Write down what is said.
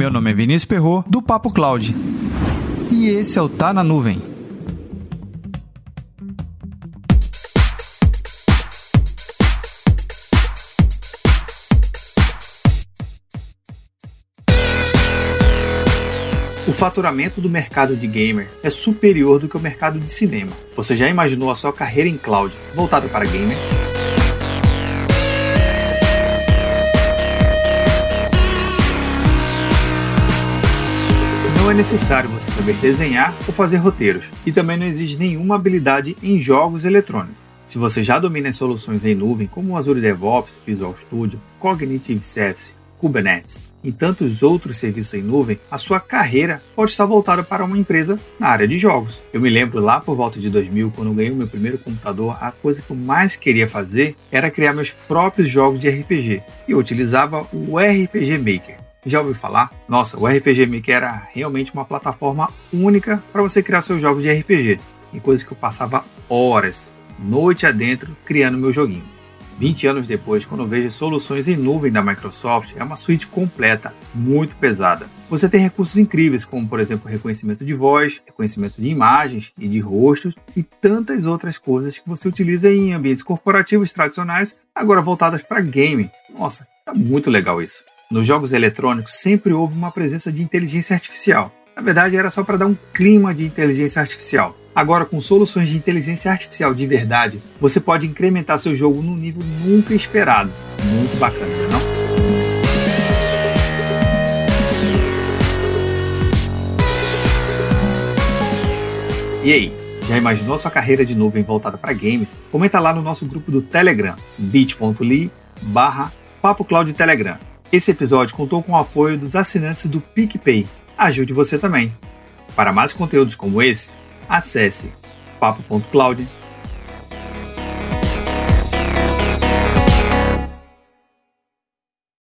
Meu nome é Vinícius Perro do Papo Cloud. E esse é o Tá na Nuvem. O faturamento do mercado de gamer é superior do que o mercado de cinema. Você já imaginou a sua carreira em cloud voltada para gamer? Não é necessário você saber desenhar ou fazer roteiros, e também não exige nenhuma habilidade em jogos eletrônicos. Se você já domina as soluções em nuvem como Azure DevOps, Visual Studio, Cognitive Service, Kubernetes e tantos outros serviços em nuvem, a sua carreira pode estar voltada para uma empresa na área de jogos. Eu me lembro lá por volta de 2000, quando ganhei o meu primeiro computador, a coisa que eu mais queria fazer era criar meus próprios jogos de RPG. E eu utilizava o RPG Maker. Já ouviu falar? Nossa, o RPG Maker era realmente uma plataforma única para você criar seus jogos de RPG. E coisas que eu passava horas, noite adentro, criando meu joguinho. 20 anos depois, quando vejo soluções em nuvem da Microsoft, é uma suíte completa, muito pesada. Você tem recursos incríveis, como por exemplo reconhecimento de voz, reconhecimento de imagens e de rostos e tantas outras coisas que você utiliza em ambientes corporativos tradicionais, agora voltadas para gaming. Nossa, tá muito legal isso. Nos jogos eletrônicos sempre houve uma presença de inteligência artificial. Na verdade, era só para dar um clima de inteligência artificial. Agora, com soluções de inteligência artificial de verdade, você pode incrementar seu jogo num nível nunca esperado. Muito bacana, não? É e aí, já imaginou sua carreira de nuvem voltada para games? Comenta lá no nosso grupo do Telegram, bit.ly barra Papo Telegram. Esse episódio contou com o apoio dos assinantes do PicPay. Ajude você também. Para mais conteúdos como esse, acesse papo.cloud.com